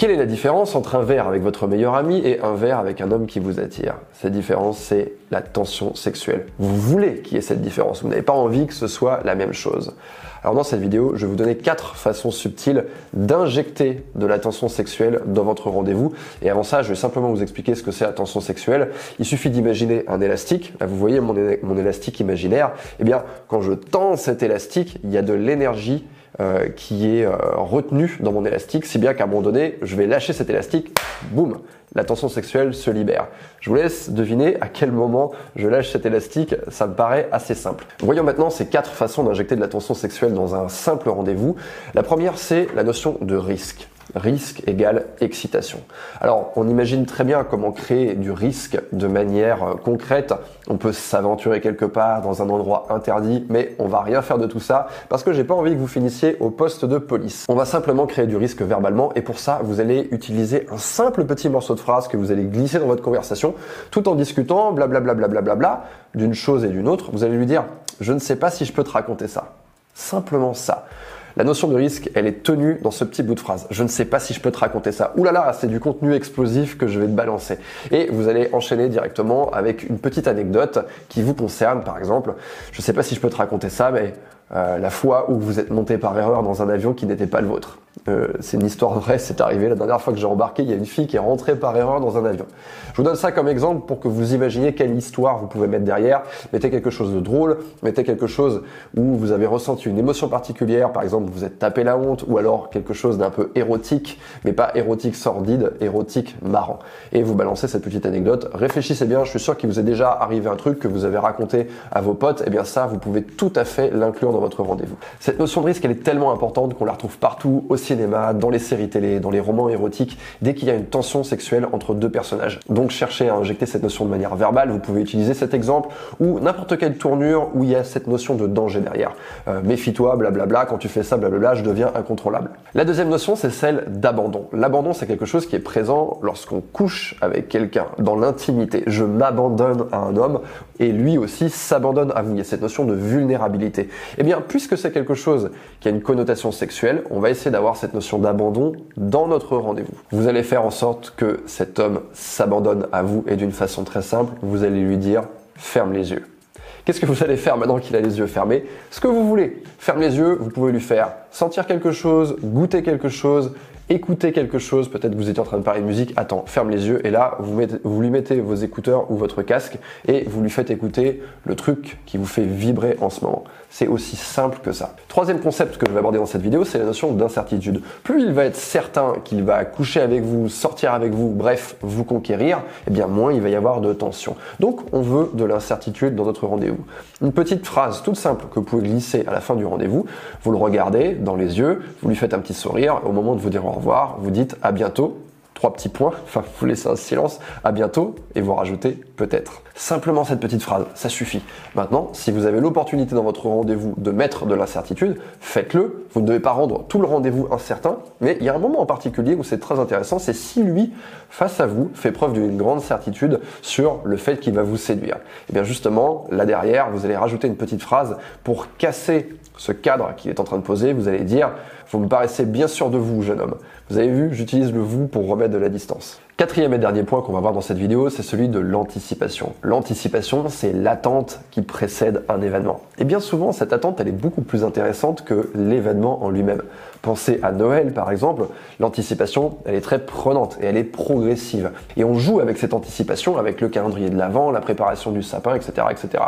Quelle est la différence entre un verre avec votre meilleur ami et un verre avec un homme qui vous attire? Cette différence, c'est la tension sexuelle. Vous voulez qu'il y ait cette différence, vous n'avez pas envie que ce soit la même chose. Alors dans cette vidéo, je vais vous donner quatre façons subtiles d'injecter de la tension sexuelle dans votre rendez-vous. Et avant ça, je vais simplement vous expliquer ce que c'est la tension sexuelle. Il suffit d'imaginer un élastique. Là, vous voyez mon, mon élastique imaginaire? Eh bien, quand je tends cet élastique, il y a de l'énergie euh, qui est euh, retenu dans mon élastique, si bien qu'à un moment donné, je vais lâcher cet élastique, boum, la tension sexuelle se libère. Je vous laisse deviner à quel moment je lâche cet élastique, ça me paraît assez simple. Voyons maintenant ces quatre façons d'injecter de la tension sexuelle dans un simple rendez-vous. La première, c'est la notion de risque. Risque égale excitation. Alors, on imagine très bien comment créer du risque de manière euh, concrète. On peut s'aventurer quelque part dans un endroit interdit, mais on va rien faire de tout ça parce que j'ai pas envie que vous finissiez au poste de police. On va simplement créer du risque verbalement et pour ça, vous allez utiliser un simple petit morceau de phrase que vous allez glisser dans votre conversation tout en discutant blablabla bla bla bla bla d'une chose et d'une autre. Vous allez lui dire "Je ne sais pas si je peux te raconter ça." Simplement ça. La notion de risque, elle est tenue dans ce petit bout de phrase. Je ne sais pas si je peux te raconter ça. Ouh là là, c'est du contenu explosif que je vais te balancer. Et vous allez enchaîner directement avec une petite anecdote qui vous concerne, par exemple. Je ne sais pas si je peux te raconter ça, mais euh, la fois où vous êtes monté par erreur dans un avion qui n'était pas le vôtre. Euh, c'est une histoire vraie, c'est arrivé la dernière fois que j'ai embarqué, il y a une fille qui est rentrée par erreur dans un avion. Je vous donne ça comme exemple pour que vous imaginiez quelle histoire vous pouvez mettre derrière. Mettez quelque chose de drôle, mettez quelque chose où vous avez ressenti une émotion particulière, par exemple vous êtes tapé la honte, ou alors quelque chose d'un peu érotique, mais pas érotique sordide, érotique marrant. Et vous balancez cette petite anecdote. Réfléchissez bien, je suis sûr qu'il vous est déjà arrivé un truc que vous avez raconté à vos potes, et eh bien ça, vous pouvez tout à fait l'inclure dans votre rendez-vous. Cette notion de risque, elle est tellement importante qu'on la retrouve partout, aussi cinéma, dans les séries télé, dans les romans érotiques, dès qu'il y a une tension sexuelle entre deux personnages. Donc cherchez à injecter cette notion de manière verbale, vous pouvez utiliser cet exemple ou n'importe quelle tournure où il y a cette notion de danger derrière. Euh, méfie-toi, blablabla, quand tu fais ça, blablabla, je deviens incontrôlable. La deuxième notion, c'est celle d'abandon. L'abandon, c'est quelque chose qui est présent lorsqu'on couche avec quelqu'un, dans l'intimité. Je m'abandonne à un homme et lui aussi s'abandonne à vous. Il y a cette notion de vulnérabilité. Eh puisque c'est quelque chose qui a une connotation sexuelle, on va essayer d'avoir cette notion d'abandon dans notre rendez-vous. Vous allez faire en sorte que cet homme s'abandonne à vous et d'une façon très simple, vous allez lui dire ferme les yeux. Qu'est-ce que vous allez faire maintenant qu'il a les yeux fermés? Ce que vous voulez. Ferme les yeux, vous pouvez lui faire sentir quelque chose, goûter quelque chose, écouter quelque chose, peut-être vous étiez en train de parler de musique, attends, ferme les yeux et là vous, lui mettez vos écouteurs ou votre casque et vous lui faites écouter le truc qui vous fait vibrer en ce moment. C'est aussi simple que ça. Troisième concept que je vais aborder dans cette vidéo, c'est la notion d'incertitude. Plus il va être certain qu'il va coucher avec vous, sortir avec vous, bref, vous conquérir, eh bien moins il va y avoir de tension. Donc on veut de l'incertitude dans notre rendez-vous. Une petite phrase toute simple que vous pouvez glisser à la fin du rendez-vous, vous le regardez dans les yeux, vous lui faites un petit sourire, au moment de vous dire au revoir, vous dites à bientôt, trois petits points, enfin vous laissez un silence, à bientôt, et vous rajoutez peut-être. Simplement cette petite phrase, ça suffit. Maintenant, si vous avez l'opportunité dans votre rendez-vous de mettre de l'incertitude, faites-le. Vous ne devez pas rendre tout le rendez-vous incertain, mais il y a un moment en particulier où c'est très intéressant, c'est si lui, face à vous, fait preuve d'une grande certitude sur le fait qu'il va vous séduire. Et eh bien justement, là derrière, vous allez rajouter une petite phrase pour casser ce cadre qu'il est en train de poser, vous allez dire Vous me paraissez bien sûr de vous, jeune homme. Vous avez vu, j'utilise le vous pour remettre de la distance. Quatrième et dernier point qu'on va voir dans cette vidéo, c'est celui de l'anticipation. L'anticipation, c'est l'attente qui précède un événement. Et bien souvent, cette attente, elle est beaucoup plus intéressante que l'événement en lui-même. Pensez à Noël, par exemple. L'anticipation, elle est très prenante et elle est progressive. Et on joue avec cette anticipation, avec le calendrier de l'Avent, la préparation du sapin, etc., etc.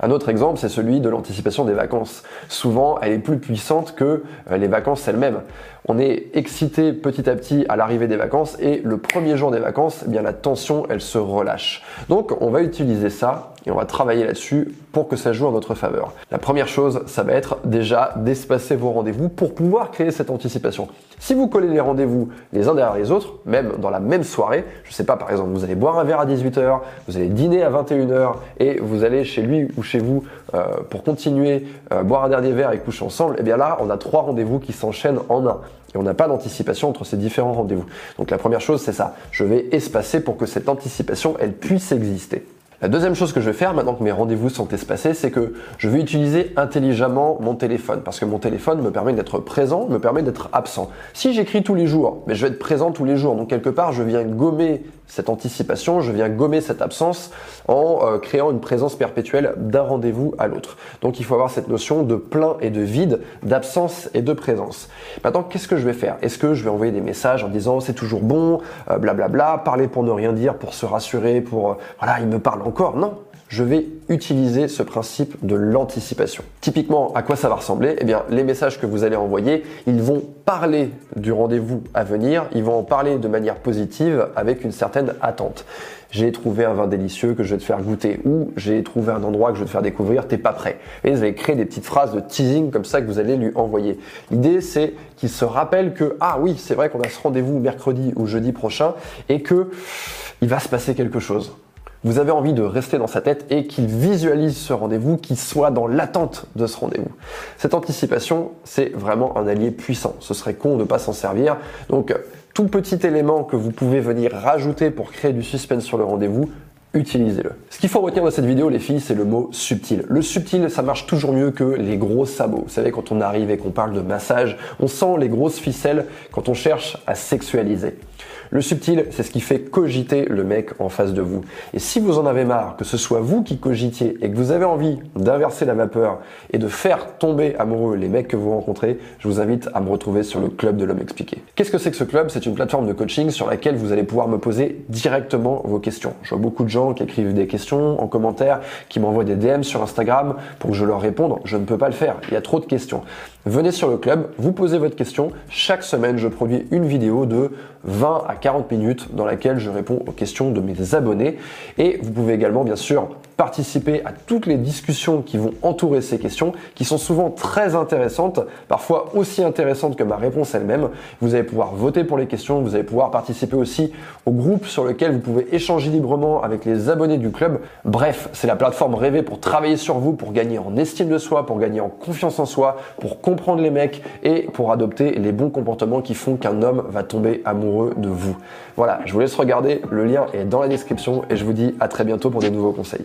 Un autre exemple, c'est celui de l'anticipation des vacances. Souvent, elle est plus puissante que euh, les vacances elles-mêmes. On est excité petit à petit à l'arrivée des vacances et le premier jour des vacances, eh bien la tension, elle se relâche. Donc on va utiliser ça et on va travailler là-dessus pour que ça joue en notre faveur. La première chose, ça va être déjà d'espacer vos rendez-vous pour pouvoir créer cette anticipation. Si vous collez les rendez-vous les uns derrière les autres, même dans la même soirée, je sais pas, par exemple, vous allez boire un verre à 18h, vous allez dîner à 21h et vous allez chez lui ou chez vous euh, pour continuer euh, boire un dernier verre et coucher ensemble, et eh bien là, on a trois rendez-vous qui s'enchaînent en un. Et on n'a pas d'anticipation entre ces différents rendez-vous. Donc la première chose, c'est ça. Je vais espacer pour que cette anticipation, elle puisse exister. La deuxième chose que je vais faire maintenant que mes rendez-vous sont espacés, c'est que je vais utiliser intelligemment mon téléphone parce que mon téléphone me permet d'être présent, me permet d'être absent. Si j'écris tous les jours, mais je vais être présent tous les jours, donc quelque part je viens gommer cette anticipation, je viens gommer cette absence en euh, créant une présence perpétuelle d'un rendez-vous à l'autre. Donc il faut avoir cette notion de plein et de vide, d'absence et de présence. Maintenant, qu'est-ce que je vais faire? Est-ce que je vais envoyer des messages en disant c'est toujours bon, blablabla, euh, bla bla, parler pour ne rien dire, pour se rassurer, pour euh, voilà, il me parle encore? Non, je vais utiliser ce principe de l'anticipation. Typiquement, à quoi ça va ressembler? Eh bien, les messages que vous allez envoyer, ils vont parler du rendez-vous à venir, ils vont en parler de manière positive avec une certaine attente. J'ai trouvé un vin délicieux que je vais te faire goûter ou j'ai trouvé un endroit que je vais te faire découvrir, t'es pas prêt. Et vous allez créer des petites phrases de teasing comme ça que vous allez lui envoyer. L'idée, c'est qu'il se rappelle que, ah oui, c'est vrai qu'on a ce rendez-vous mercredi ou jeudi prochain et que il va se passer quelque chose vous avez envie de rester dans sa tête et qu'il visualise ce rendez-vous, qu'il soit dans l'attente de ce rendez-vous. Cette anticipation, c'est vraiment un allié puissant. Ce serait con de ne pas s'en servir. Donc, tout petit élément que vous pouvez venir rajouter pour créer du suspense sur le rendez-vous, utilisez-le. Ce qu'il faut retenir de cette vidéo, les filles, c'est le mot subtil. Le subtil, ça marche toujours mieux que les gros sabots. Vous savez, quand on arrive et qu'on parle de massage, on sent les grosses ficelles quand on cherche à sexualiser. Le subtil, c'est ce qui fait cogiter le mec en face de vous. Et si vous en avez marre, que ce soit vous qui cogitiez et que vous avez envie d'inverser la vapeur et de faire tomber amoureux les mecs que vous rencontrez, je vous invite à me retrouver sur le club de l'homme expliqué. Qu'est-ce que c'est que ce club? C'est une plateforme de coaching sur laquelle vous allez pouvoir me poser directement vos questions. Je vois beaucoup de gens qui écrivent des questions en commentaire, qui m'envoient des DM sur Instagram pour que je leur réponde. Je ne peux pas le faire. Il y a trop de questions. Venez sur le club, vous posez votre question. Chaque semaine, je produis une vidéo de 20 à 40 minutes dans laquelle je réponds aux questions de mes abonnés. Et vous pouvez également, bien sûr, participer à toutes les discussions qui vont entourer ces questions, qui sont souvent très intéressantes, parfois aussi intéressantes que ma réponse elle-même. Vous allez pouvoir voter pour les questions, vous allez pouvoir participer aussi au groupe sur lequel vous pouvez échanger librement avec les abonnés du club. Bref, c'est la plateforme rêvée pour travailler sur vous, pour gagner en estime de soi, pour gagner en confiance en soi, pour comprendre les mecs et pour adopter les bons comportements qui font qu'un homme va tomber amoureux de vous. Voilà, je vous laisse regarder, le lien est dans la description et je vous dis à très bientôt pour des nouveaux conseils.